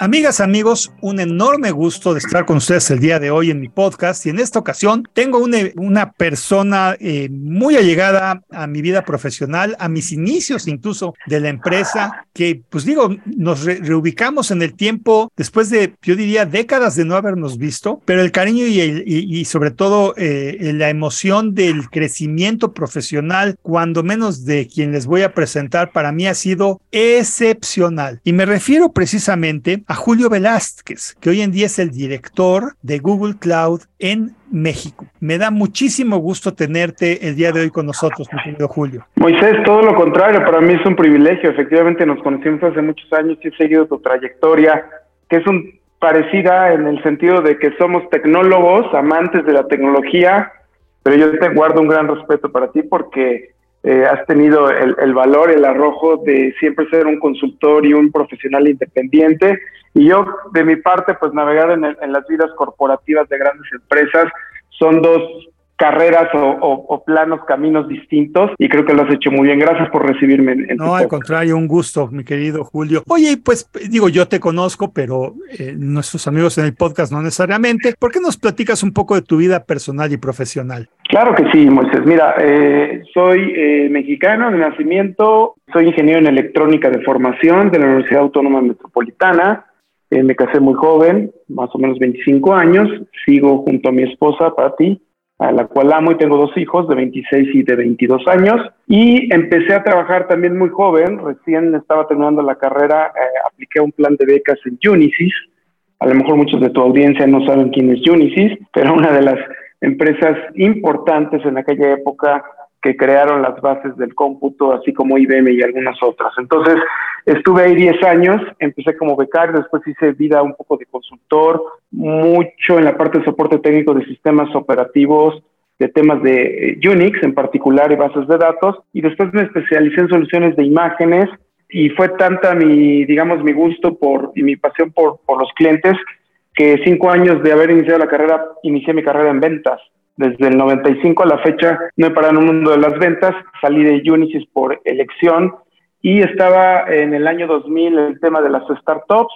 Amigas, amigos, un enorme gusto de estar con ustedes el día de hoy en mi podcast y en esta ocasión tengo una, una persona eh, muy allegada a mi vida profesional, a mis inicios incluso de la empresa, que pues digo, nos reubicamos en el tiempo después de, yo diría, décadas de no habernos visto, pero el cariño y, y, sobre todo eh, la emoción del crecimiento profesional, cuando menos de quien les voy a presentar, para mí ha sido excepcional. Y me refiero precisamente a Julio Velázquez, que hoy en día es el director de Google Cloud en México. Me da muchísimo gusto tenerte el día de hoy con nosotros, mi querido Julio. Moisés, todo lo contrario, para mí es un privilegio. Efectivamente, nos conocimos hace muchos años y he seguido tu trayectoria, que es un parecida en el sentido de que somos tecnólogos, amantes de la tecnología, pero yo te guardo un gran respeto para ti porque eh, has tenido el, el, valor, el arrojo de siempre ser un consultor y un profesional independiente. Y yo, de mi parte, pues navegar en, en las vidas corporativas de grandes empresas son dos carreras o, planos, caminos distintos y creo que lo has hecho muy bien. Gracias por recibirme. En, no, al contrario, un gusto, mi querido Julio. Oye, pues digo, yo te conozco, pero eh, nuestros amigos en el podcast no necesariamente. ¿Por qué nos platicas un poco de tu vida personal y profesional? Claro que sí, Moisés. Mira, eh, soy eh, mexicano de nacimiento, soy ingeniero en electrónica de formación de la Universidad Autónoma Metropolitana. Eh, me casé muy joven, más o menos 25 años. Sigo junto a mi esposa, Patti, a la cual amo y tengo dos hijos de 26 y de 22 años. Y empecé a trabajar también muy joven. Recién estaba terminando la carrera, eh, apliqué un plan de becas en Unisys. A lo mejor muchos de tu audiencia no saben quién es Unisys, pero una de las empresas importantes en aquella época que crearon las bases del cómputo, así como IBM y algunas otras. Entonces, estuve ahí 10 años, empecé como becario, después hice vida un poco de consultor, mucho en la parte de soporte técnico de sistemas operativos, de temas de eh, Unix en particular y bases de datos, y después me especialicé en soluciones de imágenes y fue tanta mi, digamos, mi gusto por, y mi pasión por, por los clientes que cinco años de haber iniciado la carrera, inicié mi carrera en ventas desde el 95 a la fecha no he parado en un mundo de las ventas, salí de Unisys por elección y estaba en el año 2000 el tema de las startups.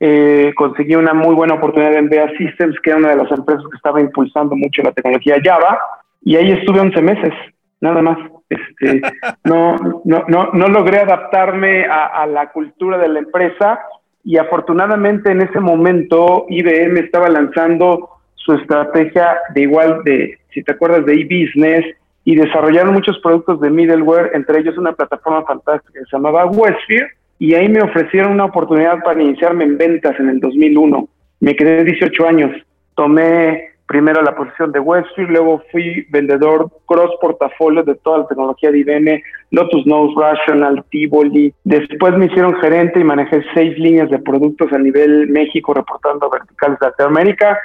Eh, conseguí una muy buena oportunidad en BEA Systems, que era una de las empresas que estaba impulsando mucho la tecnología Java, y ahí estuve 11 meses, nada más. Este, no, no, no, no logré adaptarme a, a la cultura de la empresa y afortunadamente en ese momento IBM estaba lanzando su estrategia de igual de, si te acuerdas, de e-business y desarrollaron muchos productos de middleware, entre ellos una plataforma fantástica que se llamaba Westfield, y ahí me ofrecieron una oportunidad para iniciarme en ventas en el 2001. Me quedé 18 años. Tomé primero la posición de Westfield, luego fui vendedor cross portafolio de toda la tecnología de IBM, Lotus Notes, Rational, Tivoli. Después me hicieron gerente y manejé seis líneas de productos a nivel México, reportando verticales de Latinoamérica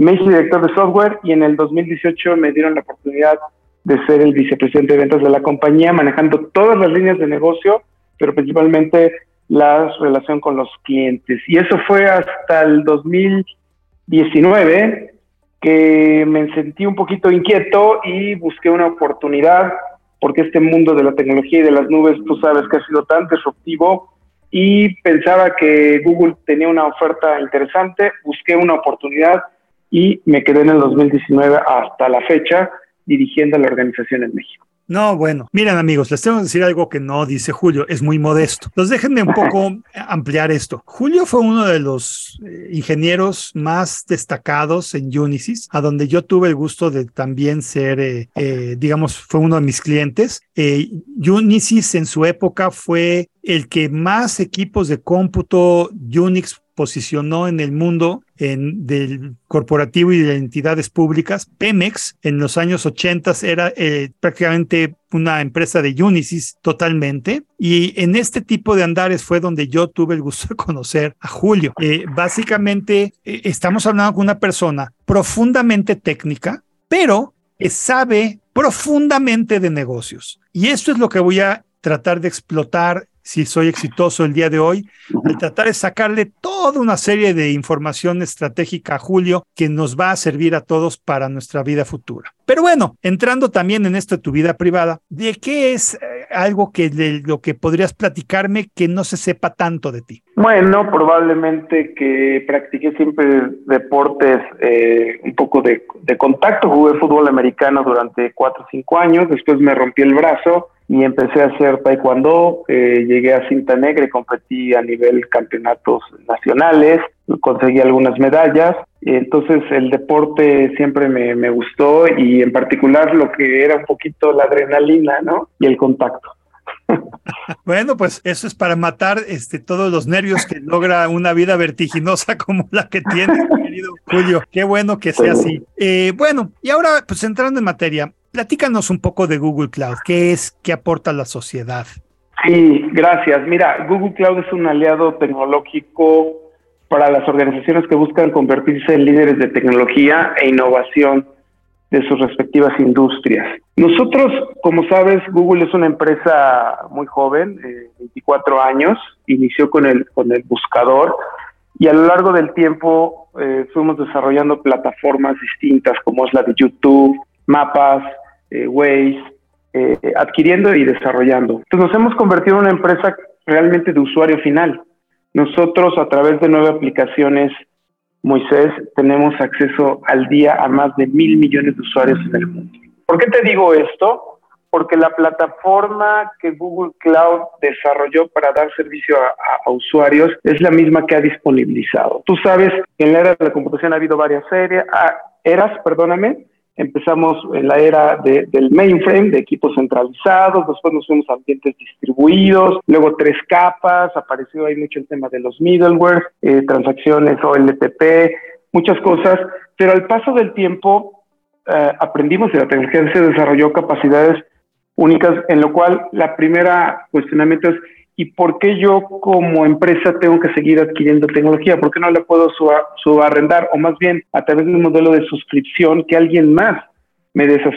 me hice director de software y en el 2018 me dieron la oportunidad de ser el vicepresidente de ventas de la compañía, manejando todas las líneas de negocio, pero principalmente la relación con los clientes. Y eso fue hasta el 2019 que me sentí un poquito inquieto y busqué una oportunidad, porque este mundo de la tecnología y de las nubes, tú sabes que ha sido tan disruptivo, y pensaba que Google tenía una oferta interesante, busqué una oportunidad y me quedé en el 2019 hasta la fecha dirigiendo la organización en México. No, bueno, miren amigos, les tengo que decir algo que no dice Julio, es muy modesto. Entonces déjenme un poco ampliar esto. Julio fue uno de los eh, ingenieros más destacados en Unisys, a donde yo tuve el gusto de también ser, eh, eh, digamos, fue uno de mis clientes. Unisys en su época fue el que más equipos de cómputo Unix posicionó en el mundo en, del corporativo y de entidades públicas. Pemex en los años 80 era eh, prácticamente una empresa de Unisys totalmente. Y en este tipo de andares fue donde yo tuve el gusto de conocer a Julio. Eh, básicamente eh, estamos hablando con una persona profundamente técnica, pero sabe profundamente de negocios. Y esto es lo que voy a tratar de explotar si soy exitoso el día de hoy, al tratar de sacarle toda una serie de información estratégica a Julio que nos va a servir a todos para nuestra vida futura. Pero bueno, entrando también en esto de tu vida privada, ¿de qué es, eh, algo que de lo que podrías platicarme que no se sepa tanto de ti. Bueno, probablemente que practiqué siempre deportes eh, un poco de, de, contacto. Jugué fútbol americano durante cuatro o cinco años, después me rompí el brazo y empecé a hacer taekwondo. Eh, llegué a cinta negra y competí a nivel campeonatos nacionales, conseguí algunas medallas. Entonces el deporte siempre me, me gustó y en particular lo que era un poquito la adrenalina, ¿no? Y el contacto. Bueno, pues eso es para matar este, todos los nervios que logra una vida vertiginosa como la que tiene, querido Julio. Qué bueno que sea así. Eh, bueno, y ahora, pues entrando en materia, platícanos un poco de Google Cloud. ¿Qué es? ¿Qué aporta a la sociedad? Sí, gracias. Mira, Google Cloud es un aliado tecnológico para las organizaciones que buscan convertirse en líderes de tecnología e innovación de sus respectivas industrias. Nosotros, como sabes, Google es una empresa muy joven, 24 eh, años, inició con el, con el buscador y a lo largo del tiempo eh, fuimos desarrollando plataformas distintas como es la de YouTube, Mapas, eh, Waze, eh, adquiriendo y desarrollando. Entonces nos hemos convertido en una empresa realmente de usuario final. Nosotros a través de nueve aplicaciones Moisés, tenemos acceso al día a más de mil millones de usuarios en el mundo. ¿Por qué te digo esto? Porque la plataforma que Google Cloud desarrolló para dar servicio a, usuarios es la misma que ha disponibilizado. Tú sabes que en la era de la computación ha habido varias series, ah, eras, perdóname, Empezamos en la era del mainframe, de equipos centralizados, después nos fuimos a ambientes distribuidos, luego tres capas, apareció ahí mucho el tema de los middleware, eh, transacciones OLTP, muchas cosas, pero al paso del tiempo eh, aprendimos y la tecnología se desarrolló capacidades únicas, en lo cual la primera cuestionamiento es ¿Y por qué yo como empresa tengo que seguir adquiriendo tecnología? ¿Por qué no la puedo subarrendar? O más bien a través de un modelo de suscripción que alguien más me dé esas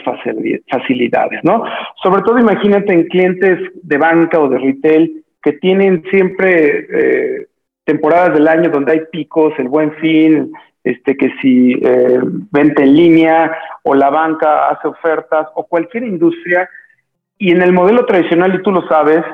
facilidades, ¿no? Sobre todo imagínate en clientes de banca o de retail que tienen siempre eh, temporadas del año donde hay picos, el buen fin, este, que si eh, venta en línea o la banca hace ofertas o cualquier industria. Y en el modelo tradicional, y tú lo sabes,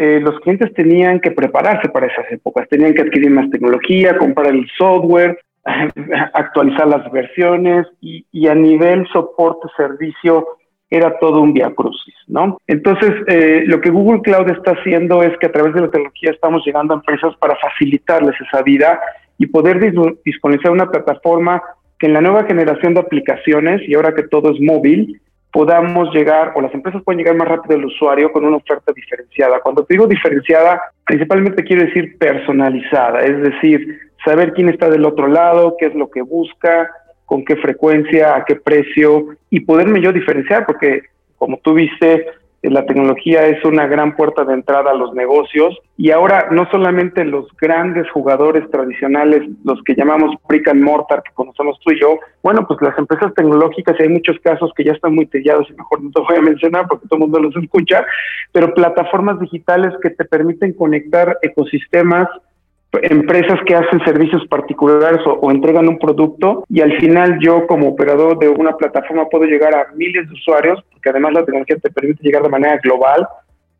eh, los clientes tenían que prepararse para esas épocas, tenían que adquirir más tecnología, comprar el software, actualizar las versiones y, a nivel soporte, servicio, era todo un via crucis, ¿no? Entonces, eh, lo que Google Cloud está haciendo es que a través de la tecnología estamos llegando a empresas para facilitarles esa vida y poder disponibilizar una plataforma que en la nueva generación de aplicaciones, y ahora que todo es móvil, podamos llegar o las empresas pueden llegar más rápido al usuario con una oferta diferenciada. Cuando te digo diferenciada, principalmente quiero decir personalizada, es decir, saber quién está del otro lado, qué es lo que busca, con qué frecuencia, a qué precio y poderme yo diferenciar, porque como tú viste, la tecnología es una gran puerta de entrada a los negocios. Y ahora no solamente los grandes jugadores tradicionales, los que llamamos brick and mortar que conocemos tú y yo, bueno, pues las empresas tecnológicas, hay muchos casos que ya están muy tellados y mejor no te voy a mencionar porque todo el mundo los escucha, pero plataformas digitales que te permiten conectar ecosistemas empresas que hacen servicios particulares o, entregan un producto y al final yo como operador de una plataforma puedo llegar a miles de usuarios, porque además la tecnología te permite llegar de manera global,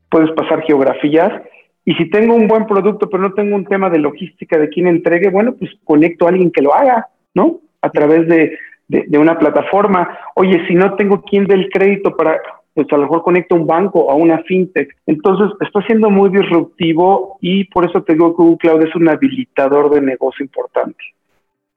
puedes pasar geografías y si tengo un buen producto pero no tengo un tema de logística de quién entregue, bueno, pues conecto a alguien que lo haga, ¿no? A través de, de, una plataforma. Oye, si no tengo quien dé el crédito para pues a lo mejor conecta un banco a una fintech. Entonces, está siendo muy disruptivo y por eso te digo que Google Cloud es un habilitador de negocio importante.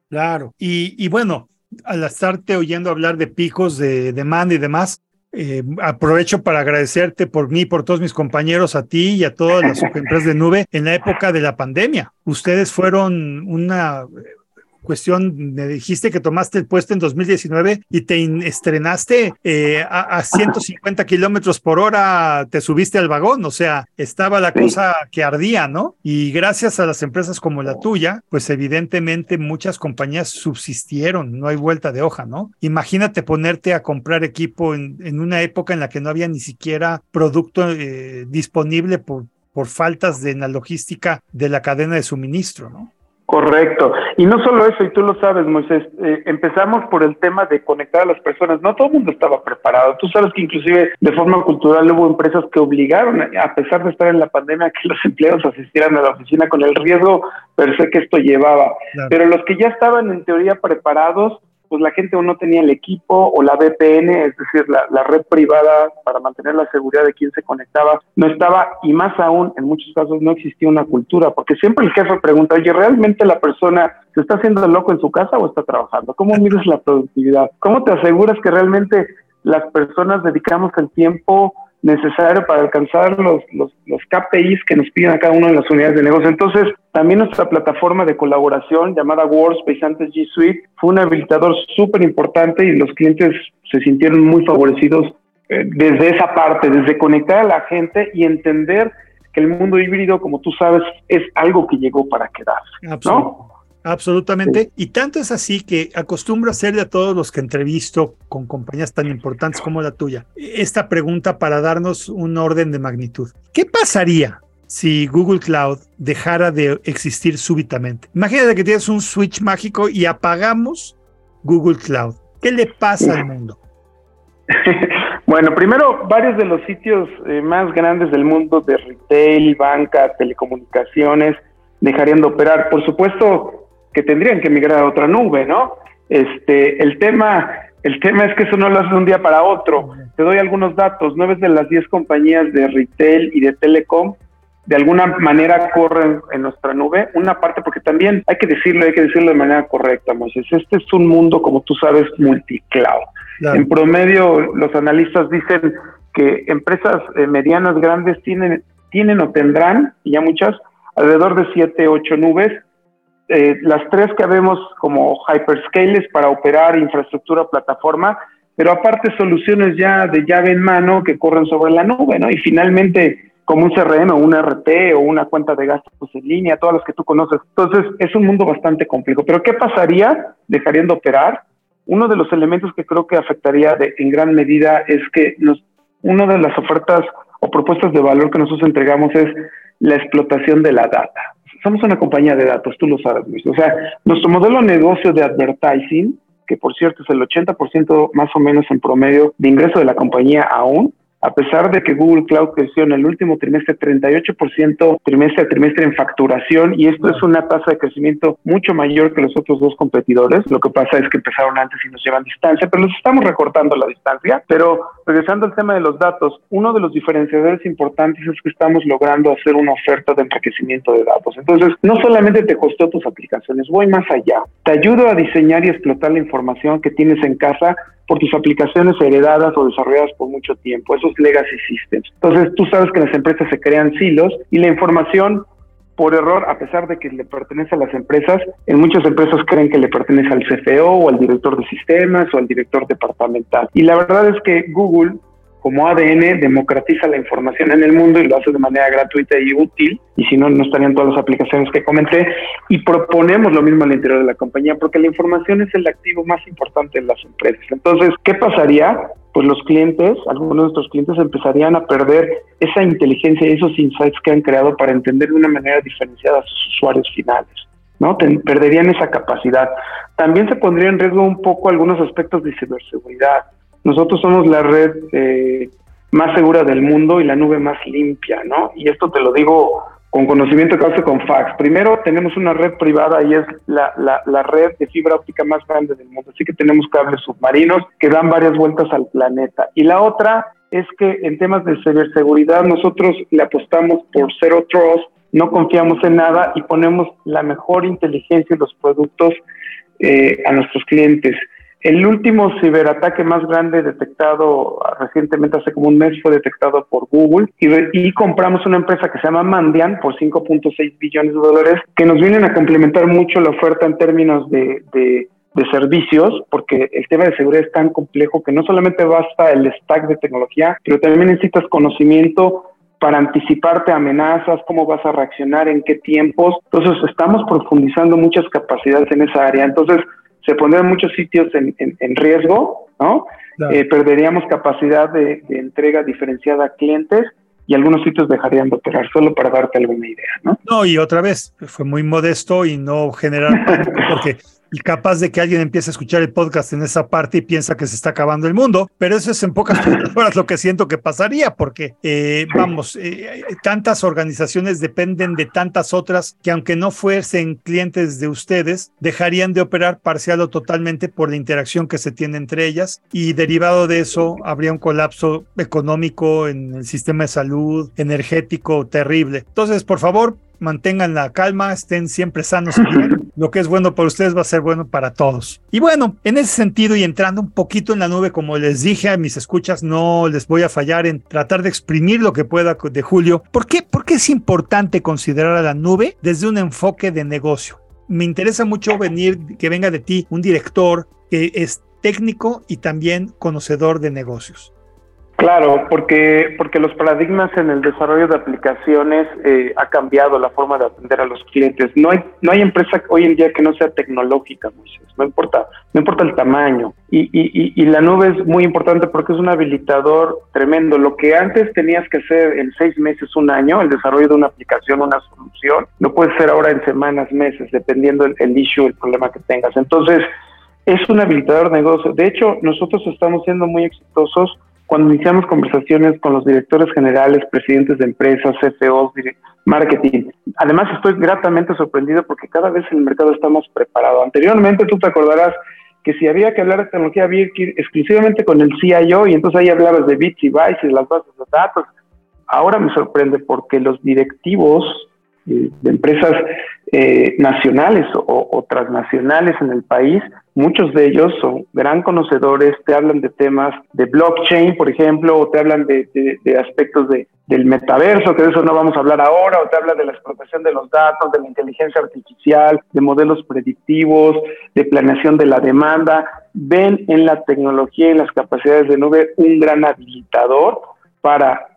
Claro, y, bueno, al estarte oyendo hablar de picos de demanda y demás, eh, aprovecho para agradecerte por mí, por todos mis compañeros, a ti y a todas las empresas de nube en la época de la pandemia. Ustedes fueron una cuestión, me dijiste que tomaste el puesto en 2019 y te estrenaste eh, a, 150 kilómetros por hora, te subiste al vagón, o sea, estaba la cosa que ardía, ¿no? Y gracias a las empresas como la tuya, pues evidentemente muchas compañías subsistieron, no hay vuelta de hoja, ¿no? Imagínate ponerte a comprar equipo en, una época en la que no había ni siquiera producto eh, disponible por, por faltas de la logística de la cadena de suministro, ¿no? Correcto. Y no solo eso, y tú lo sabes, Moisés, eh, empezamos por el tema de conectar a las personas. No todo el mundo estaba preparado. Tú sabes que inclusive de forma cultural hubo empresas que obligaron, a pesar de estar en la pandemia, a que los empleados asistieran a la oficina con el riesgo per se que esto llevaba. Pero los que ya estaban en teoría preparados, pues la gente o no tenía el equipo o la VPN, es decir, la, red privada para mantener la seguridad de quien se conectaba, no estaba y más aún, en muchos casos no existía una cultura, porque siempre el jefe pregunta, oye, ¿realmente la persona se está haciendo loco en su casa o está trabajando? ¿Cómo mides la productividad? ¿Cómo te aseguras que realmente las personas dedicamos el tiempo necesario para alcanzar los, los, los, KPIs que nos piden a cada una de las unidades de negocio. Entonces, también nuestra plataforma de colaboración llamada Workspace, antes G Suite, fue un habilitador súper importante y los clientes se sintieron muy favorecidos eh, desde esa parte, desde conectar a la gente y entender que el mundo híbrido, como tú sabes, es algo que llegó para quedarse. ¿no? Absolutamente. Y tanto es así que acostumbro hacerle a todos los que entrevisto con compañías tan importantes como la tuya esta pregunta para darnos un orden de magnitud. ¿Qué pasaría si Google Cloud dejara de existir súbitamente? Imagínate que tienes un switch mágico y apagamos Google Cloud. ¿Qué le pasa al mundo? Bueno, primero, varios de los sitios eh, más grandes del mundo de retail, banca, telecomunicaciones, dejarían de operar. Por supuesto, que tendrían que migrar a otra nube, ¿no? Este, el tema, el tema es que eso no lo hace de un día para otro. Te doy algunos datos. Nueve de las diez compañías de retail y de telecom de alguna manera corren en nuestra nube. Una parte, porque también hay que decirlo, hay que decirlo de manera correcta, Moisés. Este es un mundo, como tú sabes, multicloud. En promedio, los analistas dicen que empresas eh, medianas, grandes, tienen, tienen o tendrán, y ya muchas, alrededor de siete, ocho nubes eh, las tres que vemos como hyperscales para operar infraestructura plataforma, pero aparte soluciones ya de llave en mano que corren sobre la nube, ¿no? Y finalmente como un CRM o un RT o una cuenta de gastos en línea, todas las que tú conoces. Entonces, es un mundo bastante complejo. Pero ¿qué pasaría? ¿Dejarían de operar? Uno de los elementos que creo que afectaría en gran medida es que una de las ofertas o propuestas de valor que nosotros entregamos es la explotación de la data somos una compañía de datos, tú lo sabes, Luis. O sea, nuestro modelo de negocio de advertising, que por cierto es el 80% más o menos en promedio de ingreso de la compañía aún, a pesar de que Google Cloud creció en el último trimestre 38% trimestre a trimestre en facturación y esto es una tasa de crecimiento mucho mayor que los otros dos competidores. Lo que pasa es que empezaron antes y nos llevan distancia, pero los estamos recortando la distancia. Pero regresando al tema de los datos, uno de los diferenciadores importantes es que estamos logrando hacer una oferta de enriquecimiento de datos. Entonces, no solamente te costó tus aplicaciones, voy más allá. Te ayudo a diseñar y explotar la información que tienes en casa por tus aplicaciones heredadas o desarrolladas por mucho tiempo, esos legacy systems. Entonces, tú sabes que las empresas se crean silos y la información por error, a pesar de que le pertenece a las empresas, en muchas empresas creen que le pertenece al CFO o al director de sistemas o al director departamental. Y la verdad es que Google como ADN democratiza la información en el mundo y lo hace de manera gratuita y útil, y si no, no estarían todas las aplicaciones que comenté, y proponemos lo mismo al interior de la compañía, porque la información es el activo más importante en las empresas. Entonces, ¿qué pasaría? Pues los clientes, algunos de nuestros clientes empezarían a perder esa inteligencia y esos insights que han creado para entender de una manera diferenciada a sus usuarios finales. ¿no? perderían esa capacidad. También se pondría en riesgo un poco algunos aspectos de ciberseguridad nosotros somos la red eh, más segura del mundo y la nube más limpia, ¿no? Y esto te lo digo con conocimiento que hace con fax. Primero, tenemos una red privada y es la, la, red de fibra óptica más grande del mundo. Así que tenemos cables submarinos que dan varias vueltas al planeta. Y la otra es que en temas de ciberseguridad nosotros le apostamos por Zero Trust, no confiamos en nada y ponemos la mejor inteligencia en los productos eh, a nuestros clientes. El último ciberataque más grande detectado recientemente, hace como un mes, fue detectado por Google y, compramos una empresa que se llama Mandian por 5.6 billones de dólares, que nos vienen a complementar mucho la oferta en términos de, de, de, servicios, porque el tema de seguridad es tan complejo que no solamente basta el stack de tecnología, pero también necesitas conocimiento para anticiparte amenazas, cómo vas a reaccionar, en qué tiempos. Entonces, estamos profundizando muchas capacidades en esa área. Entonces, se pondrían muchos sitios en, riesgo, ¿no? Eh, perderíamos capacidad de, entrega diferenciada a clientes y algunos sitios dejarían de operar, solo para darte alguna idea, ¿no? No, y otra vez, fue muy modesto y no generar, porque y capaz de que alguien empiece a escuchar el podcast en esa parte y piensa que se está acabando el mundo, pero eso es en pocas palabras lo que siento que pasaría, porque eh, vamos, eh, tantas organizaciones dependen de tantas otras que aunque no fuesen clientes de ustedes, dejarían de operar parcial o totalmente por la interacción que se tiene entre ellas y derivado de eso habría un colapso económico en el sistema de salud, energético terrible. Entonces, por favor, mantengan la calma, estén siempre sanos. Lo que es bueno para ustedes va a ser bueno para todos. Y bueno, en ese sentido y entrando un poquito en la nube, como les dije a mis escuchas, no les voy a fallar en tratar de exprimir lo que pueda de Julio. ¿Por qué? Porque es importante considerar a la nube desde un enfoque de negocio. Me interesa mucho venir, que venga de ti un director que es técnico y también conocedor de negocios. Claro, porque, porque los paradigmas en el desarrollo de aplicaciones eh, ha cambiado la forma de atender a los clientes. No hay, no hay empresa hoy en día que no sea tecnológica, no importa, no importa el tamaño. Y, y, y, la nube es muy importante porque es un habilitador tremendo. Lo que antes tenías que hacer en seis meses, un año, el desarrollo de una aplicación, una solución, lo puedes hacer ahora en semanas, meses, dependiendo el, el issue, el problema que tengas. Entonces, es un habilitador de negocio. De hecho, nosotros estamos siendo muy exitosos cuando iniciamos conversaciones con los directores generales, presidentes de empresas, CFOs, marketing. Además, estoy gratamente sorprendido porque cada vez el mercado está más preparado. Anteriormente, tú te acordarás que si había que hablar de tecnología, había exclusivamente con el CIO y entonces ahí hablabas de bits y bytes y las bases de datos. Ahora me sorprende porque los directivos de empresas eh, nacionales o, transnacionales en el país, muchos de ellos son gran conocedores, te hablan de temas de blockchain, por ejemplo, o te hablan de, aspectos de, del metaverso, que de eso no vamos a hablar ahora, o te hablan de la explotación de los datos, de la inteligencia artificial, de modelos predictivos, de planeación de la demanda. Ven en la tecnología y las capacidades de nube un gran habilitador para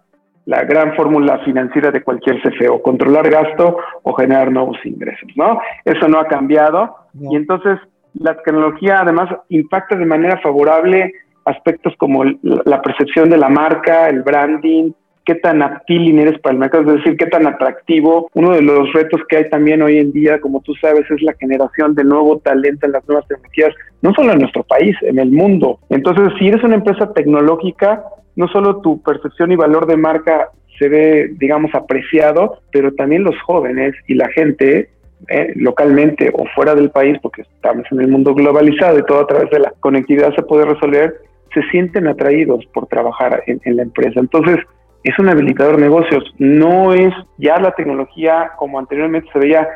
la gran fórmula financiera de cualquier CFO, controlar gasto o generar nuevos ingresos, ¿no? Eso no ha cambiado y entonces la tecnología además impacta de manera favorable aspectos como la percepción de la marca, el branding, qué tan appealing eres para el mercado, es decir, qué tan atractivo. Uno de los retos que hay también hoy en día, como tú sabes, es la generación de nuevo talento en las nuevas tecnologías, no solo en nuestro país, en el mundo. Entonces, si eres una empresa tecnológica, no solo tu percepción y valor de marca se ve, digamos, apreciado, pero también los jóvenes y la gente eh, localmente o fuera del país, porque estamos en el mundo globalizado y todo a través de la conectividad se puede resolver, se sienten atraídos por trabajar en, la empresa. Entonces, es un habilitador de negocios, no es ya la tecnología como anteriormente se veía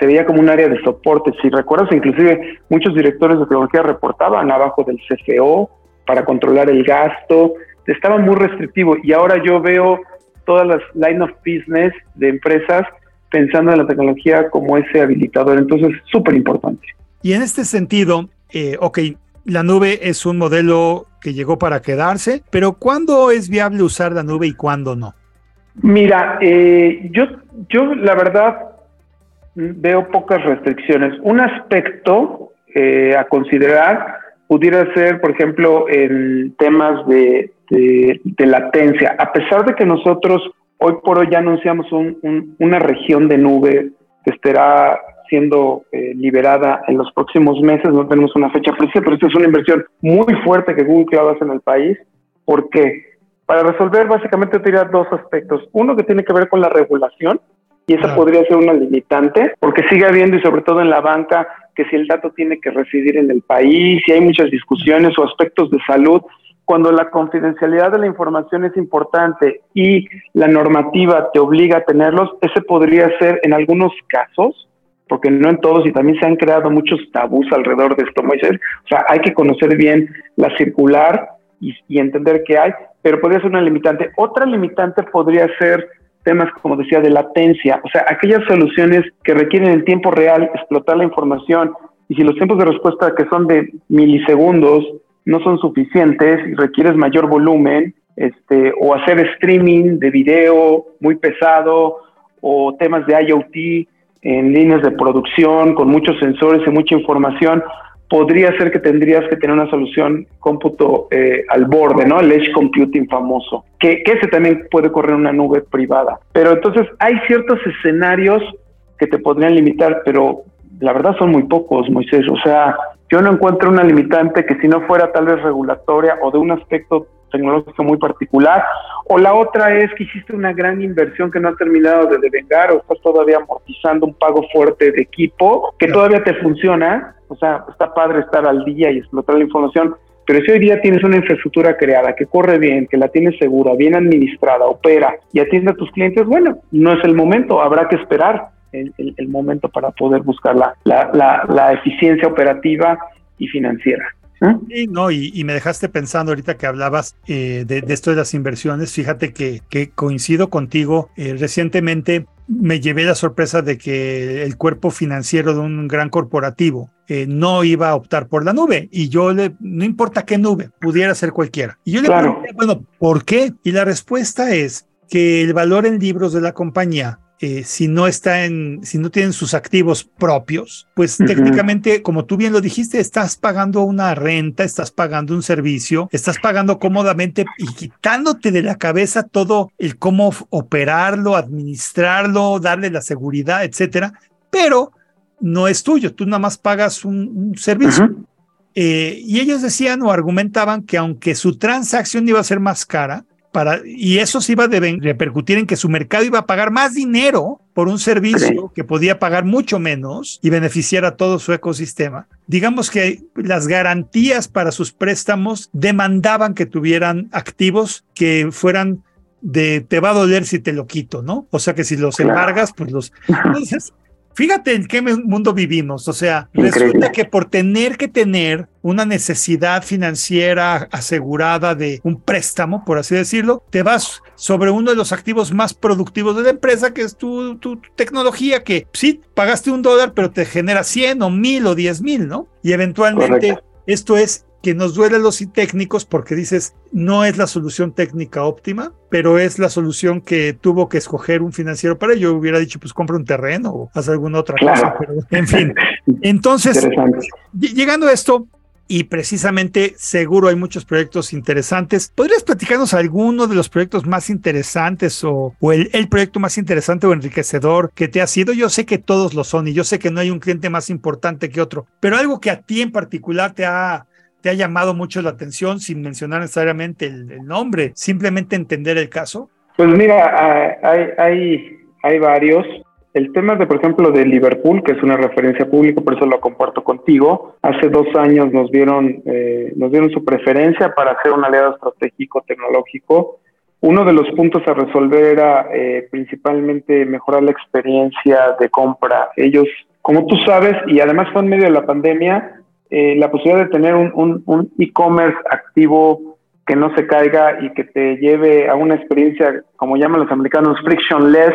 se veía como un área de soporte. Si recuerdas, inclusive muchos directores de tecnología reportaban abajo del CFO para controlar el gasto, estaba muy restrictivo y ahora yo veo todas las line of business de empresas pensando en la tecnología como ese habilitador. Entonces, súper importante. Y en este sentido, eh, ok, la nube es un modelo que llegó para quedarse, pero ¿cuándo es viable usar la nube y cuándo no? Mira, eh, yo, yo la verdad veo pocas restricciones. Un aspecto eh, a considerar pudiera ser, por ejemplo, en temas de de, latencia. A pesar de que nosotros hoy por hoy ya anunciamos una región de nube que estará siendo eh, liberada en los próximos meses, no tenemos una fecha precisa, pero esta es una inversión muy fuerte que Google Cloud hace en el país. ¿Por qué? Para resolver básicamente te dos aspectos. Uno que tiene que ver con la regulación, y esa podría ser una limitante, porque sigue habiendo, y sobre todo en la banca, que si el dato tiene que residir en el país, si hay muchas discusiones o aspectos de salud, cuando la confidencialidad de la información es importante y la normativa te obliga a tenerlos, ese podría ser en algunos casos, porque no en todos y también se han creado muchos tabús alrededor de esto, Moisés. O sea, hay que conocer bien la circular y, y entender qué hay, pero podría ser una limitante. Otra limitante podría ser temas, como decía, de latencia, o sea, aquellas soluciones que requieren en tiempo real explotar la información y si los tiempos de respuesta que son de milisegundos no son suficientes y requieres mayor volumen, este, o hacer streaming de video muy pesado, o temas de IoT en líneas de producción con muchos sensores y mucha información, podría ser que tendrías que tener una solución cómputo eh, al borde, ¿no? El edge computing famoso, que, que ese también puede correr en una nube privada. Pero entonces hay ciertos escenarios que te podrían limitar, pero la verdad son muy pocos, Moisés. O sea, yo no encuentro una limitante que si no fuera tal vez regulatoria o de un aspecto tecnológico muy particular, o la otra es que hiciste una gran inversión que no ha terminado de devengar o estás todavía amortizando un pago fuerte de equipo que todavía te funciona, o sea, está padre estar al día y explotar la información, pero si hoy día tienes una infraestructura creada que corre bien, que la tienes segura, bien administrada, opera y atiende a tus clientes, bueno, no es el momento, habrá que esperar el, momento para poder buscar la, la, la eficiencia operativa y financiera. Sí, no, y, me dejaste pensando ahorita que hablabas eh, de, esto de las inversiones. Fíjate que, coincido contigo. Eh, recientemente me llevé la sorpresa de que el cuerpo financiero de un gran corporativo eh, no iba a optar por la nube. Y yo le, no importa qué nube, pudiera ser cualquiera. Y yo le pregunté, bueno, ¿por qué? Y la respuesta es que el valor en libros de la compañía eh, si no está en, si no tienen sus activos propios, pues técnicamente, como tú bien lo dijiste, estás pagando una renta, estás pagando un servicio, estás pagando cómodamente y quitándote de la cabeza todo el cómo operarlo, administrarlo, darle la seguridad, etcétera, pero no es tuyo, tú nada más pagas un, servicio. Eh, y ellos decían o argumentaban que aunque su transacción iba a ser más cara, y eso se iba a repercutir en que su mercado iba a pagar más dinero por un servicio que podía pagar mucho menos y beneficiar a todo su ecosistema. Digamos que las garantías para sus préstamos demandaban que tuvieran activos que fueran de te va a doler si te lo quito, ¿no? O sea que si los embargas, pues los... Entonces, Fíjate en qué mundo vivimos. O sea, resulta que por tener que tener una necesidad financiera asegurada de un préstamo, por así decirlo, te vas sobre uno de los activos más productivos de la empresa, que es tu, tu, tecnología, que sí, pagaste un dólar, pero te genera 100 o 1000 o 10 mil, ¿no? Y eventualmente esto es que nos duele a los técnicos porque dices, no es la solución técnica óptima, pero es la solución que tuvo que escoger un financiero para ello. Hubiera dicho, pues compra un terreno o haz alguna otra cosa, pero en fin. Entonces, llegando a esto, y precisamente seguro hay muchos proyectos interesantes. ¿Podrías platicarnos alguno de los proyectos más interesantes o, el, el, proyecto más interesante o enriquecedor que te ha sido? Yo sé que todos lo son y yo sé que no hay un cliente más importante que otro, pero algo que a ti en particular te ha te ha llamado mucho la atención sin mencionar necesariamente el, nombre, simplemente entender el caso? Pues mira, hay, hay, varios. El tema de, por ejemplo, de Liverpool, que es una referencia pública, por eso lo comparto contigo. Hace dos años nos dieron, eh, nos dieron su preferencia para hacer un aliado estratégico tecnológico. Uno de los puntos a resolver era eh, principalmente mejorar la experiencia de compra. Ellos, como tú sabes, y además fue en medio de la pandemia, eh, la posibilidad de tener un e-commerce activo que no se caiga y que te lleve a una experiencia, como llaman los americanos, frictionless,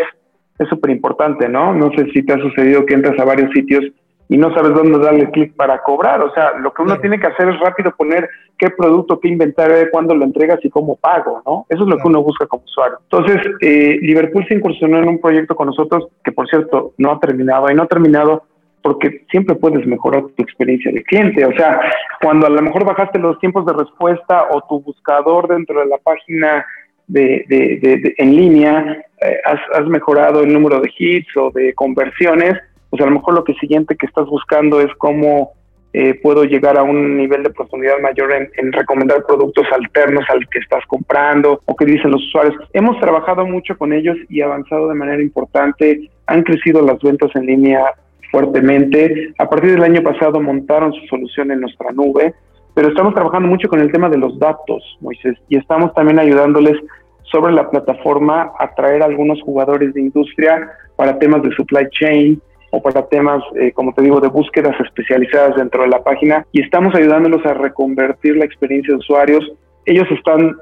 es súper importante, ¿no? No sé si te ha sucedido que entras a varios sitios y no sabes dónde darle clic para cobrar. O sea, lo que uno tiene que hacer es rápido poner qué producto, qué inventario, cuándo lo entregas y cómo pago, ¿no? Eso es lo que uno busca como usuario. Entonces, eh, Liverpool se incursionó en un proyecto con nosotros que, por cierto, no ha terminado y no ha terminado porque siempre puedes mejorar tu experiencia de cliente. O sea, cuando a lo mejor bajaste los tiempos de respuesta o tu buscador dentro de la página de, de, en línea, eh, has, mejorado el número de hits o de conversiones, pues a lo mejor lo que siguiente que estás buscando es cómo eh, puedo llegar a un nivel de profundidad mayor en, en, recomendar productos alternos al que estás comprando o que dicen los usuarios. Hemos trabajado mucho con ellos y avanzado de manera importante. Han crecido las ventas en línea fuertemente. A partir del año pasado montaron su solución en nuestra nube, pero estamos trabajando mucho con el tema de los datos, Moisés, y estamos también ayudándoles sobre la plataforma a traer a algunos jugadores de industria para temas de supply chain o para temas, eh, como te digo, de búsquedas especializadas dentro de la página y estamos ayudándolos a reconvertir la experiencia de usuarios. Ellos están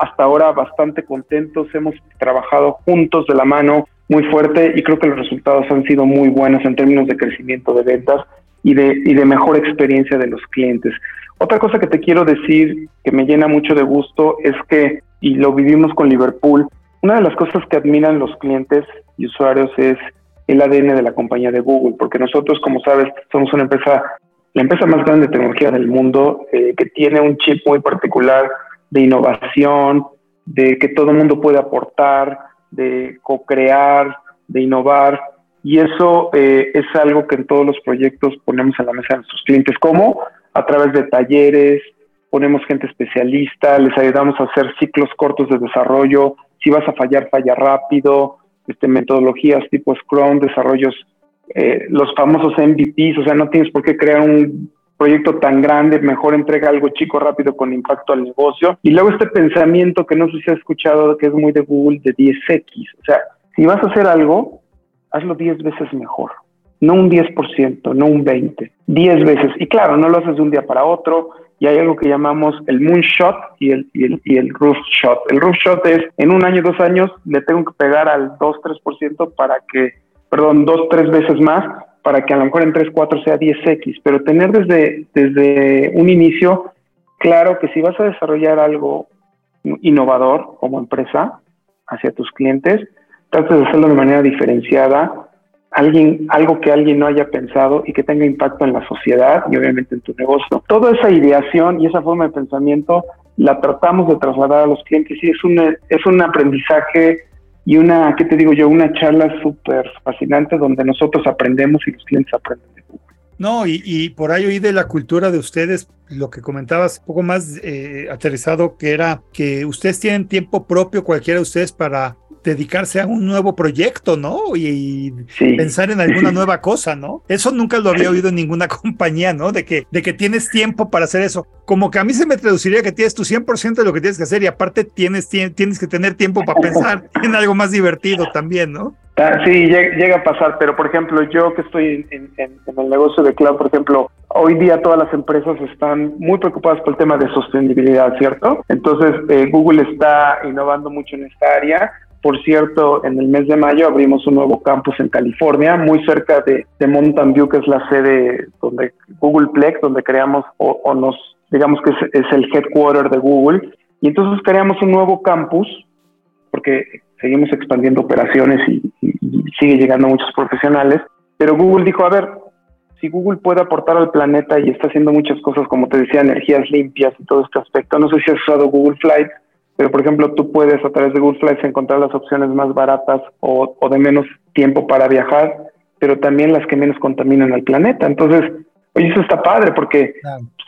hasta ahora bastante contentos, hemos trabajado juntos de la mano muy fuerte y creo que los resultados han sido muy buenos en términos de crecimiento de ventas y de, y de mejor experiencia de los clientes. Otra cosa que te quiero decir que me llena mucho de gusto es que, y lo vivimos con Liverpool, una de las cosas que admiran los clientes y usuarios es el ADN de la compañía de Google, porque nosotros, como sabes, somos una empresa la empresa más grande de tecnología del mundo, eh, que tiene un chip muy particular de innovación, de que todo el mundo puede aportar, de co-crear, de innovar. Y eso eh, es algo que en todos los proyectos ponemos en la mesa de nuestros clientes, como a través de talleres, ponemos gente especialista, les ayudamos a hacer ciclos cortos de desarrollo, si vas a fallar, falla rápido, este, metodologías tipo Scrum, desarrollos, eh, los famosos MVPs, o sea, no tienes por qué crear un proyecto tan grande, mejor entrega algo chico rápido con impacto al negocio. Y luego este pensamiento que no sé si has escuchado, que es muy de Google, de 10X. O sea, si vas a hacer algo, hazlo 10 veces mejor. No un 10%, no un 20%, 10 veces. Y claro, no lo haces de un día para otro. Y hay algo que llamamos el moonshot y el, y el, y roof shot. El roof shot es en un año, dos años, le tengo que pegar al 2-3% para que, perdón, dos, tres veces más para que a lo mejor en 3, 4 sea 10X, pero tener desde, desde un inicio claro que si vas a desarrollar algo innovador como empresa hacia tus clientes, trates de hacerlo de manera diferenciada, alguien, algo que alguien no haya pensado y que tenga impacto en la sociedad y obviamente en tu negocio. Toda esa ideación y esa forma de pensamiento la tratamos de trasladar a los clientes y es un, es un aprendizaje y una, ¿qué te digo yo? Una charla súper fascinante donde nosotros aprendemos y los clientes aprenden No, y, por ahí oí de la cultura de ustedes, lo que comentabas, un poco más eh, aterrizado, que era que ustedes tienen tiempo propio, cualquiera de ustedes, para dedicarse a un nuevo proyecto, ¿no? Y, pensar en alguna nueva cosa, ¿no? Eso nunca lo había oído en ninguna compañía, ¿no? De que, de que tienes tiempo para hacer eso. Como que a mí se me traduciría que tienes tu 100% de lo que tienes que hacer y aparte tienes, tienes que tener tiempo para pensar en algo más divertido también, ¿no? Ah, sí, llega a pasar, pero por ejemplo, yo que estoy en, el negocio de cloud, por ejemplo, hoy día todas las empresas están muy preocupadas por el tema de sostenibilidad, ¿cierto? Entonces, eh, Google está innovando mucho en esta área. Por cierto, en el mes de mayo abrimos un nuevo campus en California, muy cerca de, Mountain View, que es la sede donde Google Plex, donde creamos o, nos, digamos que es, el headquarter de Google. Y entonces creamos un nuevo campus, porque seguimos expandiendo operaciones y, y sigue llegando muchos profesionales. Pero Google dijo, a ver, si Google puede aportar al planeta y está haciendo muchas cosas, como te decía, energías limpias y todo este aspecto, no sé si has usado Google Flight, pero por ejemplo tú puedes a través de Google Flights encontrar las opciones más baratas o, de menos tiempo para viajar, pero también las que menos contaminan al planeta. Entonces, oye, eso está padre porque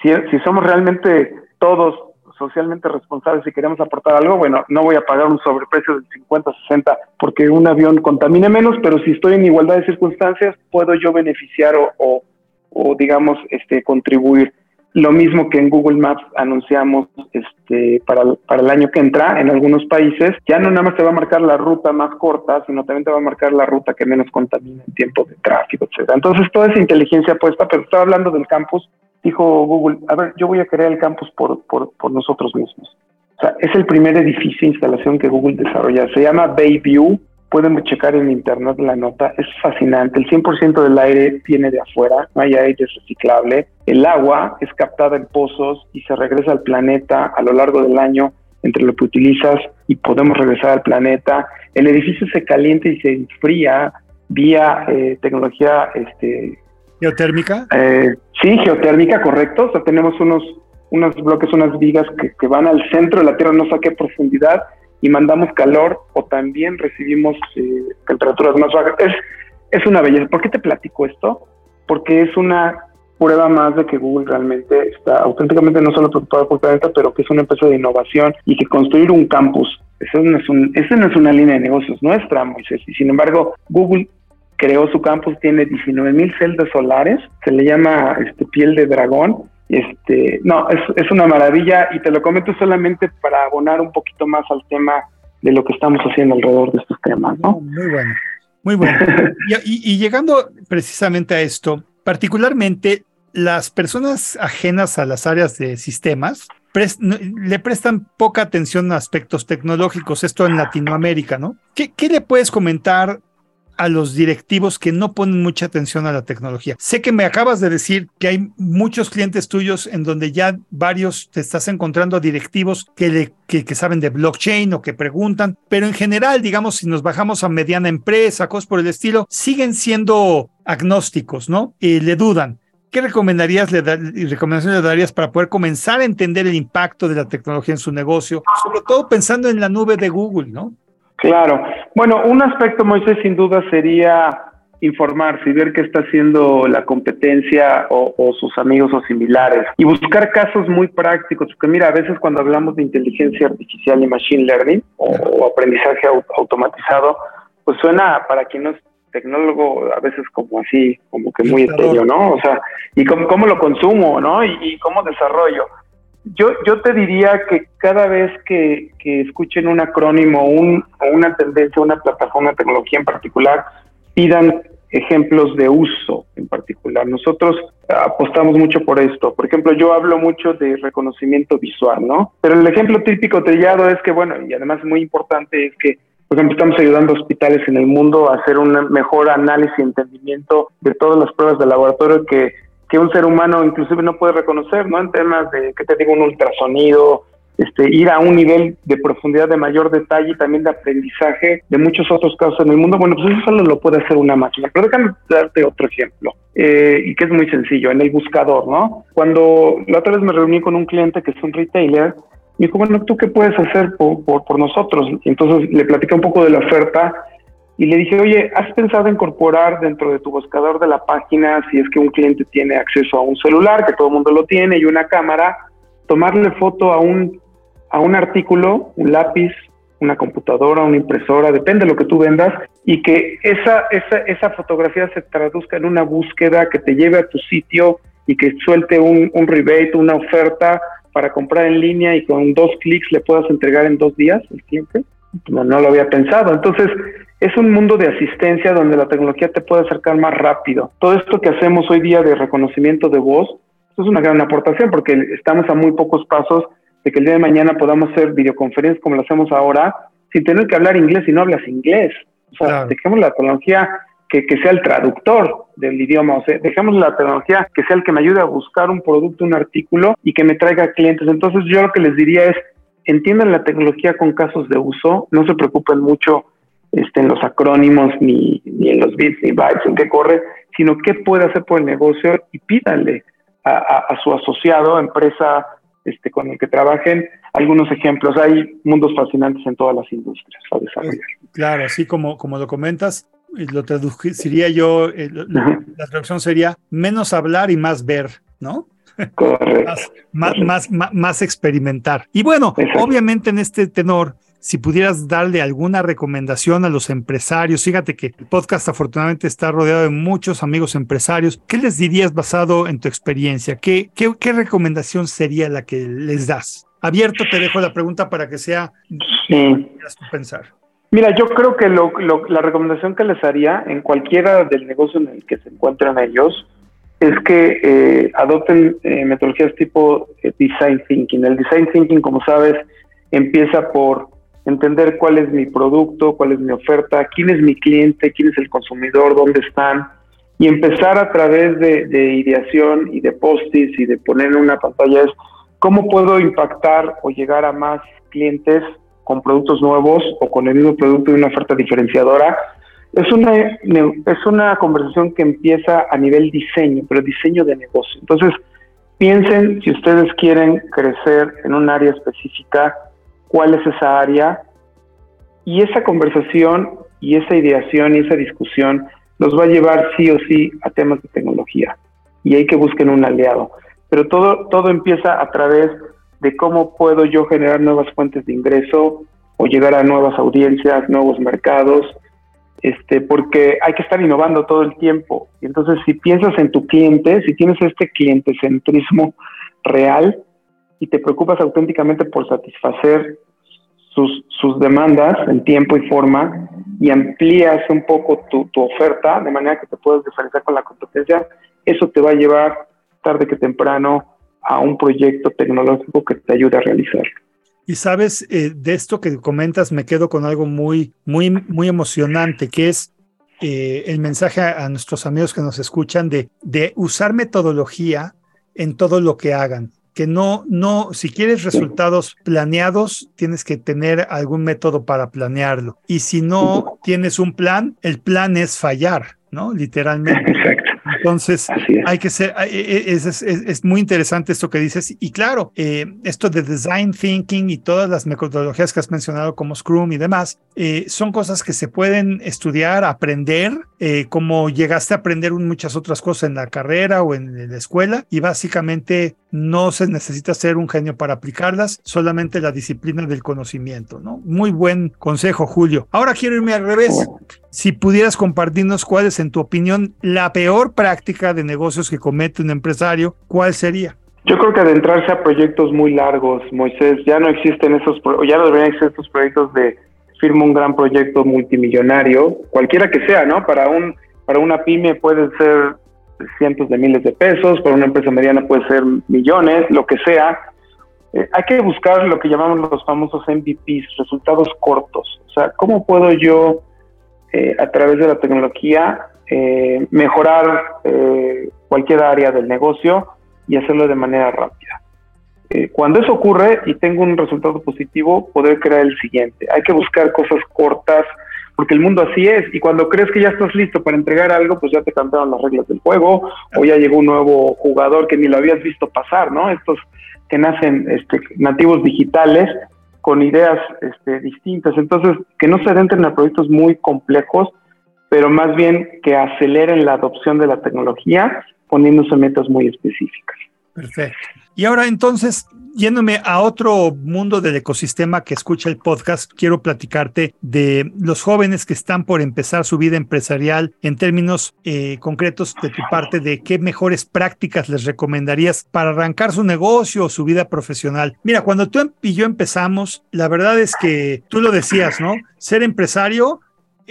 si, si somos realmente todos socialmente responsables y queremos aportar algo, bueno, no voy a pagar un sobreprecio del 50, 60 porque un avión contamine menos, pero si estoy en igualdad de circunstancias, puedo yo beneficiar o, o, o digamos, este, contribuir. Lo mismo que en Google Maps anunciamos este, para, para, el año que entra en algunos países, ya no nada más te va a marcar la ruta más corta, sino también te va a marcar la ruta que menos contamina en tiempo de tráfico, etc. Entonces, toda esa inteligencia puesta, pero estaba hablando del campus, dijo Google, a ver, yo voy a crear el campus por, por, por nosotros mismos. O sea, es el primer edificio de instalación que Google desarrolla. Se llama Bayview pueden checar en internet la nota, es fascinante. El 100% del aire viene de afuera, no hay aire reciclable. El agua es captada en pozos y se regresa al planeta a lo largo del año entre lo que utilizas y podemos regresar al planeta. El edificio se calienta y se enfría vía eh, tecnología este, geotérmica. Eh, sí, geotérmica, correcto. O sea, tenemos unos, unos bloques, unas vigas que, que van al centro de la Tierra, no sé a qué profundidad, y mandamos calor o también recibimos eh, temperaturas más bajas. Es, es una belleza. ¿Por qué te platico esto? Porque es una prueba más de que Google realmente está auténticamente no solo preocupado por el planeta, pero que es una empresa de innovación y que construir un campus, esa no es, un, no es una línea de negocios nuestra, Moisés. Y sin embargo, Google creó su campus, tiene 19 mil celdas solares, se le llama este, piel de dragón, este, no, es, es una maravilla y te lo comento solamente para abonar un poquito más al tema de lo que estamos haciendo alrededor de estos temas, ¿no? Muy bueno, muy bueno. y, llegando precisamente a esto, particularmente las personas ajenas a las áreas de sistemas le prestan poca atención a aspectos tecnológicos, esto en Latinoamérica, ¿no? ¿Qué, qué le puedes comentar a los directivos que no ponen mucha atención a la tecnología. Sé que me acabas de decir que hay muchos clientes tuyos en donde ya varios te estás encontrando directivos que, le, que, saben de blockchain o que preguntan, pero en general, digamos, si nos bajamos a mediana empresa, cosas por el estilo, siguen siendo agnósticos, ¿no? Y le dudan. ¿qué recomendarías le y recomendaciones le darías para poder comenzar a entender el impacto de la tecnología en su negocio, sobre todo pensando en la nube de Google, ¿no? Claro. Bueno, un aspecto, Moisés, sin duda sería informarse y ver qué está haciendo la competencia o, sus amigos o similares y buscar casos muy prácticos, porque mira, a veces cuando hablamos de inteligencia artificial y machine learning o, aprendizaje automatizado, pues suena para quien no es tecnólogo a veces como así, como que muy estéreo, ¿no? O sea, y cómo, cómo lo consumo, ¿no? Y, cómo desarrollo. Yo, yo te diría que cada vez que, que escuchen un acrónimo un, o una tendencia, una plataforma de tecnología en particular, pidan ejemplos de uso en particular. Nosotros apostamos mucho por esto. Por ejemplo, yo hablo mucho de reconocimiento visual, ¿no? Pero el ejemplo típico trillado es que, bueno, y además muy importante es que, por ejemplo, estamos ayudando a hospitales en el mundo a hacer un mejor análisis y entendimiento de todas las pruebas de laboratorio que, que un ser humano inclusive no puede reconocer, ¿no? En temas de, ¿qué te digo? Un ultrasonido, este, ir a un nivel de profundidad de mayor detalle y también de aprendizaje de muchos otros casos en el mundo, bueno, pues eso solo lo puede hacer una máquina. Pero déjame darte otro ejemplo, eh, y que es muy sencillo, en el buscador, ¿no? Cuando la otra vez me reuní con un cliente que es un retailer, me dijo, bueno, ¿tú qué puedes hacer por, por, por nosotros? Y entonces le platicé un poco de la oferta y le dije, oye, ¿has pensado incorporar dentro de tu buscador de la página, si es que un cliente tiene acceso a un celular, que todo el mundo lo tiene, y una cámara, tomarle foto a un a un artículo, un lápiz, una computadora, una impresora, depende de lo que tú vendas, y que esa, esa, esa fotografía se traduzca en una búsqueda que te lleve a tu sitio y que suelte un, un rebate, una oferta para comprar en línea y con dos clics le puedas entregar en dos días al cliente. No, no lo había pensado. Entonces, es un mundo de asistencia donde la tecnología te puede acercar más rápido. Todo esto que hacemos hoy día de reconocimiento de voz, es una gran aportación porque estamos a muy pocos pasos de que el día de mañana podamos hacer videoconferencias como lo hacemos ahora, sin tener que hablar inglés si no hablas inglés. O sea, dejemos la tecnología que, que, sea el traductor del idioma, o sea, dejemos la tecnología que sea el que me ayude a buscar un producto, un artículo y que me traiga clientes. Entonces yo lo que les diría es, entiendan la tecnología con casos de uso, no se preocupen mucho este, en los acrónimos, ni, ni en los bits, ni bytes, en qué corre, sino qué puede hacer por el negocio y pídale a, a su asociado, empresa, este, con el que trabajen algunos ejemplos. Hay mundos fascinantes en todas las industrias a desarrollar. Claro, así como, como lo comentas, lo traduciría yo, eh, la traducción sería menos hablar y más ver, ¿no? Correcto. más, más, más, más, experimentar. Y bueno, obviamente en este tenor, si pudieras darle alguna recomendación a los empresarios, fíjate que el podcast afortunadamente está rodeado de muchos amigos empresarios, ¿qué les dirías basado en tu experiencia? ¿Qué, qué, recomendación sería la que les das? Abierto te dejo la pregunta para que sea sí. pensar. Mira, yo creo que la recomendación que les haría en cualquiera del negocio en el que se encuentren ellos es que eh, adopten eh, metodologías tipo eh, design thinking. El design thinking, como sabes, empieza por entender cuál es mi producto, cuál es mi oferta, quién es mi cliente, quién es el consumidor, dónde están, y empezar a través de, ideación y de postis y de poner en una pantalla es cómo puedo impactar o llegar a más clientes con productos nuevos o con el mismo producto y una oferta diferenciadora. Es una, es una conversación que empieza a nivel diseño, pero diseño de negocio. Entonces, piensen si ustedes quieren crecer en un área específica, cuál es esa área y esa conversación y esa ideación y esa discusión los va a llevar sí o sí a temas de tecnología y hay que busquen un aliado. Pero todo, todo empieza a través de cómo puedo yo generar nuevas fuentes de ingreso o llegar a nuevas audiencias, nuevos mercados, este, porque hay que estar innovando todo el tiempo. Y entonces, si piensas en tu cliente, si tienes este cliente centrismo real, y te preocupas auténticamente por satisfacer sus, sus demandas en tiempo y forma y amplías un poco tu, tu oferta de manera que te puedas diferenciar con la competencia, eso te va a llevar tarde que temprano a un proyecto tecnológico que te ayude a realizar. Y sabes, eh, de esto que comentas, me quedo con algo muy, muy, muy emocionante, que es eh, el mensaje a, a, nuestros amigos que nos escuchan de, de usar metodología en todo lo que hagan que no, no, si quieres resultados planeados, tienes que tener algún método para planearlo. Y si no tienes un plan, el plan es fallar, ¿no? Literalmente. Entonces, hay que ser, e, e, es, es, muy interesante esto que dices. Y claro, eh, esto de design thinking y todas las metodologías que has mencionado como Scrum y demás, eh, son cosas que se pueden estudiar, aprender, eh, como llegaste a aprender muchas otras cosas en la carrera o en la escuela. Y básicamente no se necesita ser un genio para aplicarlas, solamente la disciplina del conocimiento, ¿no? Muy buen consejo, Julio. Ahora quiero irme al revés. Si pudieras compartirnos cuál es, en tu opinión, la peor práctica de negocios que comete un empresario, ¿cuál sería? Yo creo que adentrarse a proyectos muy largos, Moisés, ya no existen esos, ya no deberían existir estos proyectos de firma un gran proyecto multimillonario, cualquiera que sea, ¿no? Para un para una pyme puede ser cientos de miles de pesos, para una empresa mediana puede ser millones, lo que sea. Eh, hay que buscar lo que llamamos los famosos MVPs, resultados cortos. O sea, ¿cómo puedo yo, eh, a través de la tecnología, eh, mejorar cualquier área del negocio y hacerlo de manera rápida? cuando eso ocurre y tengo un resultado positivo, poder crear el siguiente. Hay que buscar cosas cortas, porque el mundo así es. Y cuando crees que ya estás listo para entregar algo, pues ya te cambiaron las reglas del juego, o ya llegó un nuevo jugador que ni lo habías visto pasar, ¿no? Estos que nacen este, nativos digitales con ideas este, distintas. Entonces, que no se adentren a proyectos muy complejos, pero más bien que aceleren la adopción de la tecnología poniéndose metas muy específicas. Perfecto. Y ahora entonces, yéndome a otro mundo del ecosistema que escucha el podcast, quiero platicarte de los jóvenes que están por empezar su vida empresarial en términos eh, concretos de tu parte, de qué mejores prácticas les recomendarías para arrancar su negocio o su vida profesional. Mira, cuando tú y yo empezamos, la verdad es que tú lo decías, ¿no? Ser empresario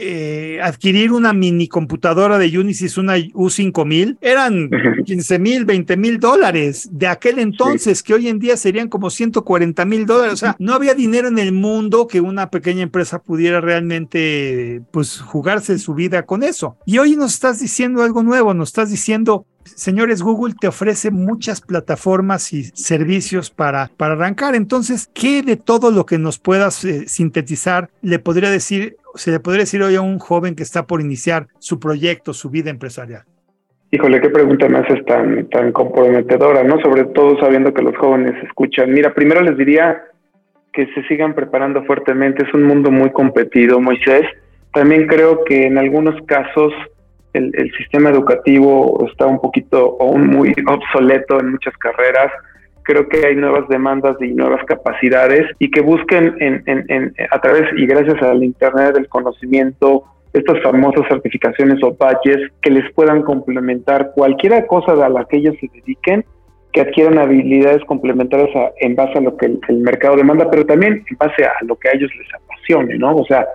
eh, adquirir una mini computadora de Unisys, una U5000, eran 15 mil, 20 mil dólares de aquel entonces, que hoy en día serían como 140 mil dólares. O sea, no había dinero en el mundo que una pequeña empresa pudiera realmente, pues, jugarse su vida con eso. Y hoy nos estás diciendo algo nuevo, nos estás diciendo, señores, Google te ofrece muchas plataformas y servicios para, para arrancar. Entonces, ¿qué de todo lo que nos puedas eh, sintetizar le podría decir, se le podría decir hoy a un joven que está por iniciar su proyecto, su vida empresarial? Híjole, qué pregunta más es tan, tan comprometedora, ¿no? Sobre todo sabiendo que los jóvenes escuchan. Mira, primero les diría que se sigan preparando fuertemente. Es un mundo muy competido, Moisés. También creo que en algunos casos el, sistema educativo está un poquito o muy obsoleto en muchas carreras. Creo que hay nuevas demandas y nuevas capacidades y que busquen en, a través y gracias al Internet del conocimiento estas famosas certificaciones o badges que les puedan complementar cualquier cosa a la que ellos se dediquen, que adquieran habilidades complementarias en base a lo que el, el, mercado demanda, pero también en base a lo que a ellos les apasione, ¿no? O sea,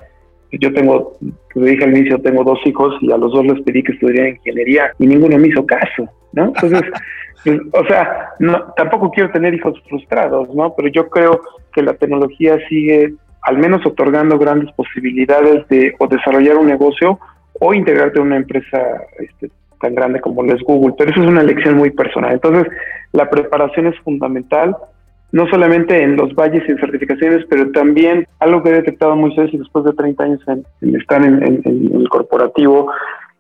yo tengo, como dije al inicio, tengo dos hijos y a los dos les pedí que estudiaran ingeniería y ninguno me hizo caso, ¿no? Entonces, pues, o sea, no, tampoco quiero tener hijos frustrados, ¿no? Pero yo creo que la tecnología sigue al menos otorgando grandes posibilidades de o desarrollar un negocio o integrarte en una empresa este, tan grande como lo es Google. Pero eso es una elección muy personal. Entonces, la preparación es fundamental no solamente en los valles y en certificaciones, pero también algo que he detectado muchas veces después de 30 años en, estar en, el corporativo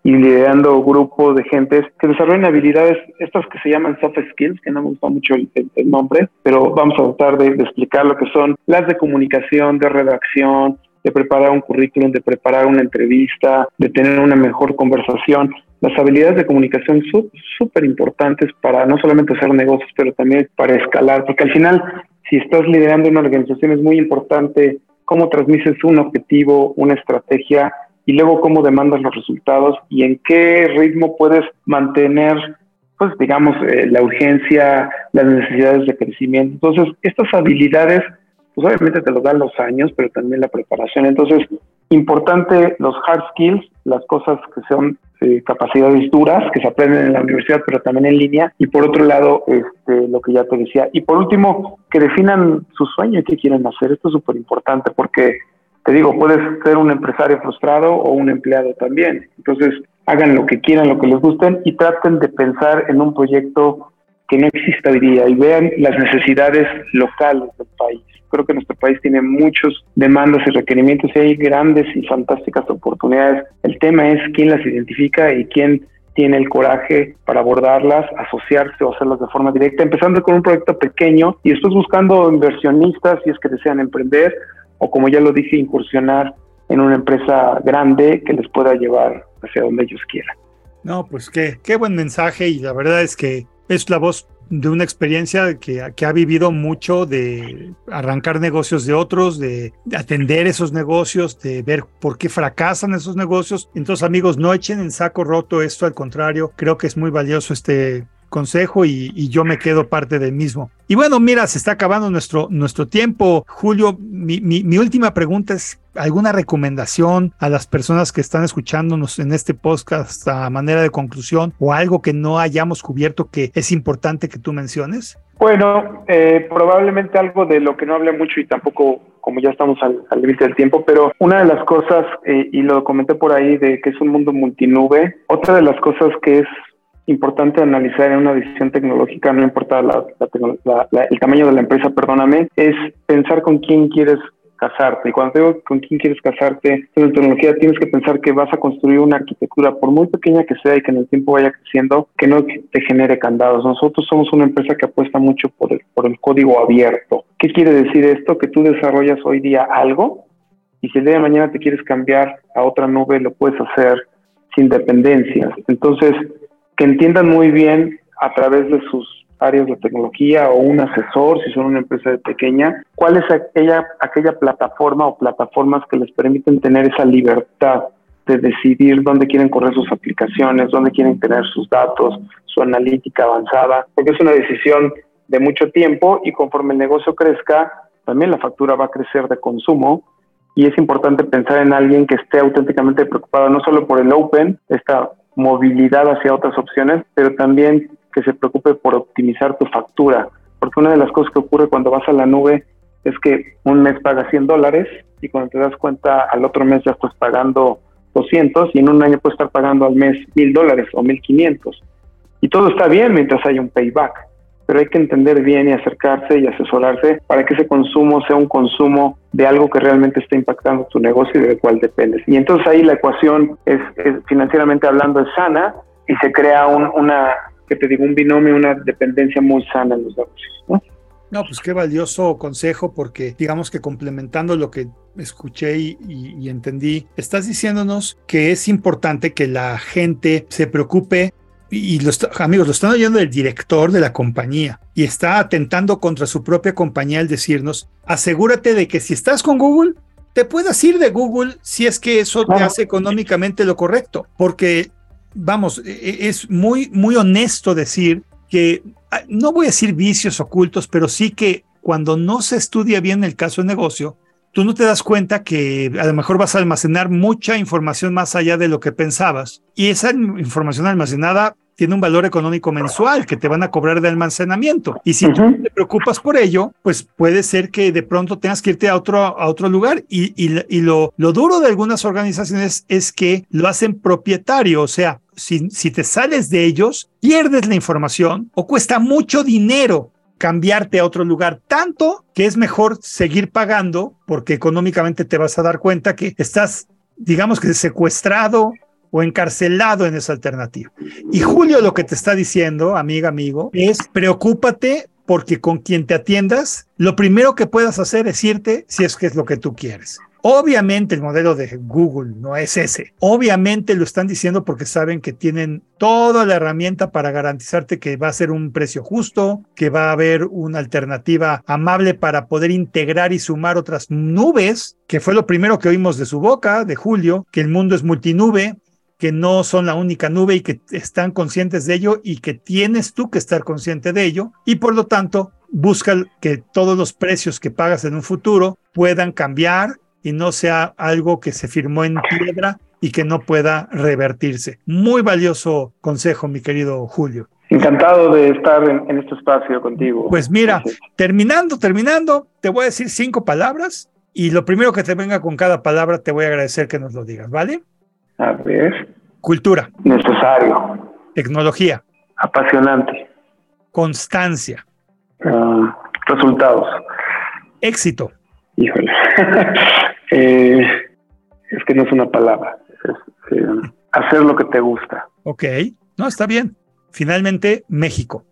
y liderando grupos de gentes que desarrollan habilidades, estas que se llaman soft skills, que no me gusta mucho el, nombre, pero vamos a tratar de, explicar lo que son las de comunicación, de redacción, de preparar un currículum, de preparar una entrevista, de tener una mejor conversación. Las habilidades de comunicación son súper importantes para no solamente hacer negocios, pero también para escalar, porque al final, si estás liderando una organización, es muy importante cómo transmites un objetivo, una estrategia y luego cómo demandas los resultados y en qué ritmo puedes mantener, pues digamos, eh, la urgencia, las necesidades de crecimiento. Entonces, estas habilidades pues obviamente te lo dan los años, pero también la preparación. Entonces, importante los hard skills, las cosas que son eh, capacidades duras, que se aprenden en la universidad, pero también en línea. Y por otro lado, este, lo que ya te decía. Y por último, que definan su sueño y qué quieren hacer. Esto es súper importante porque, te digo, puedes ser un empresario frustrado o un empleado también. Entonces, hagan lo que quieran, lo que les gusten y traten de pensar en un proyecto que no exista hoy día y vean las necesidades locales del país creo que nuestro país tiene muchos demandas y requerimientos y hay grandes y fantásticas oportunidades. El tema es quién las identifica y quién tiene el coraje para abordarlas, asociarse o hacerlas de forma directa, empezando con un proyecto pequeño y después buscando inversionistas si es que desean emprender o como ya lo dije, incursionar en una empresa grande que les pueda llevar hacia donde ellos quieran. No, pues qué, qué buen mensaje y la verdad es que es la voz de una experiencia que, que, ha vivido mucho de arrancar negocios de otros, de, de, atender esos negocios, de ver por qué fracasan esos negocios. Entonces, amigos, no echen en saco roto esto, al contrario, creo que es muy valioso este consejo y, yo me quedo parte del mismo. Y bueno, mira, se está acabando nuestro, nuestro tiempo. Julio, mi, última pregunta es, ¿alguna recomendación a las personas que están escuchándonos en este podcast a manera de conclusión o algo que no hayamos cubierto que es importante que tú menciones? Bueno, eh, probablemente algo de lo que no hablé mucho y tampoco como ya estamos al límite del tiempo, pero una de las cosas, eh, y lo comenté por ahí, de que es un mundo multinube, otra de las cosas que es importante analizar en una decisión tecnológica, no importa la, el tamaño de la empresa, perdóname, es pensar con quién quieres casarte. Y cuando digo con quién quieres casarte en tecnología, tienes que pensar que vas a construir una arquitectura, por muy pequeña que sea y que en el tiempo vaya creciendo, que no te genere candados. Nosotros somos una empresa que apuesta mucho por el, por el código abierto. ¿Qué quiere decir esto? Que tú desarrollas hoy día algo y si el día de mañana te quieres cambiar a otra nube, lo puedes hacer sin dependencias. Entonces, que entiendan muy bien a través de sus áreas de tecnología o un asesor, si son una empresa pequeña, cuál es aquella, aquella plataforma o plataformas que les permiten tener esa libertad de decidir dónde quieren correr sus aplicaciones, dónde quieren tener sus datos, su analítica avanzada, porque es una decisión de mucho tiempo y conforme el negocio crezca, también la factura va a crecer de consumo. Y es importante pensar en alguien que esté auténticamente preocupado no solo por el open, esta movilidad hacia otras opciones, pero también que se preocupe por optimizar tu factura, porque una de las cosas que ocurre cuando vas a la nube es que un mes pagas 100 dólares y cuando te das cuenta al otro mes ya estás pagando 200 y en un año puedes estar pagando al mes 1000 dólares o 1500. Y todo está bien mientras hay un payback, pero hay que entender bien y acercarse y asesorarse para que ese consumo sea un consumo de algo que realmente está impactando tu negocio y del cual dependes. Y entonces ahí la ecuación es, es financieramente hablando es sana y se crea un, una, que te digo, un binomio, una dependencia muy sana en los negocios, ¿no? No, pues qué valioso consejo, porque digamos que complementando lo que escuché y, y, y, entendí, estás diciéndonos que es importante que la gente se preocupe. Y los amigos, lo están oyendo el director de la compañía y está atentando contra su propia compañía al decirnos, asegúrate de que si estás con Google, te puedas ir de Google si es que eso te hace económicamente lo correcto, porque vamos, es muy, muy honesto decir que, no voy a decir vicios ocultos, pero sí que cuando no se estudia bien el caso de negocio, tú no te das cuenta que a lo mejor vas a almacenar mucha información más allá de lo que pensabas. Y esa información almacenada tiene un valor económico mensual que te van a cobrar de almacenamiento. Y si uh -huh. tú te preocupas por ello, pues puede ser que de pronto tengas que irte a otro, a otro lugar. Y, y, y lo, lo duro de algunas organizaciones es que lo hacen propietario, o sea, si, si te sales de ellos, pierdes la información o cuesta mucho dinero cambiarte a otro lugar, tanto que es mejor seguir pagando porque económicamente te vas a dar cuenta que estás, digamos que secuestrado o encarcelado en esa alternativa. Y Julio lo que te está diciendo, amiga, amigo, es preocúpate porque con quien te atiendas, lo primero que puedas hacer es irte si es que es lo que tú quieres. Obviamente el modelo de Google no es ese. Obviamente lo están diciendo porque saben que tienen toda la herramienta para garantizarte que va a ser un precio justo, que va a haber una alternativa amable para poder integrar y sumar otras nubes, que fue lo primero que oímos de su boca, de Julio, que el mundo es multinube, que no son la única nube y que están conscientes de ello y que tienes tú que estar consciente de ello y por lo tanto busca que todos los precios que pagas en un futuro puedan cambiar y no sea algo que se firmó en piedra y que no pueda revertirse. Muy valioso consejo, mi querido Julio. Encantado de estar en, en este espacio contigo. Pues mira, terminando, terminando, te voy a decir cinco palabras y lo primero que te venga con cada palabra te voy a agradecer que nos lo digas, ¿vale? A ver. Cultura. Necesario. Tecnología. Apasionante. Constancia. Uh, resultados. Éxito. Híjole. eh, es que no es una palabra. Es, eh, hacer lo que te gusta. Ok. No, está bien. Finalmente, México.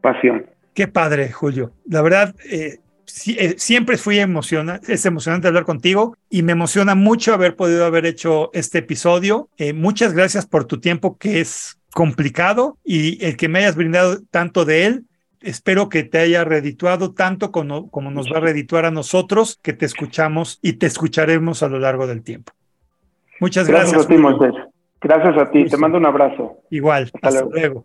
Pasión. Qué padre, Julio. La verdad, eh, eh, siempre fui emocionante, es emocionante hablar contigo y me emociona mucho haber podido haber hecho este episodio. Eh, muchas gracias por tu tiempo que es complicado y el que me hayas brindado tanto de él. Espero que te haya redituado tanto como, como nos va a redituar a nosotros, que te escuchamos y te escucharemos a lo largo del tiempo. Muchas gracias. Gracias a ti, Moisés. Gracias a ti. Te mando un abrazo. Igual. Hasta, luego.